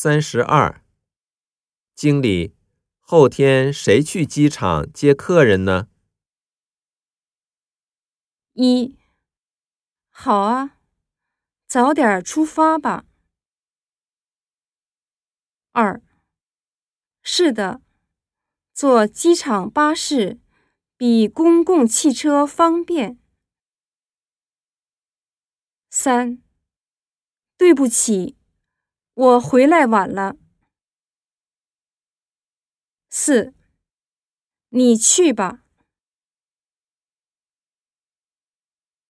三十二。经理，后天谁去机场接客人呢？一，好啊，早点出发吧。二，是的，坐机场巴士比公共汽车方便。三，对不起，我回来晚了。四，你去吧。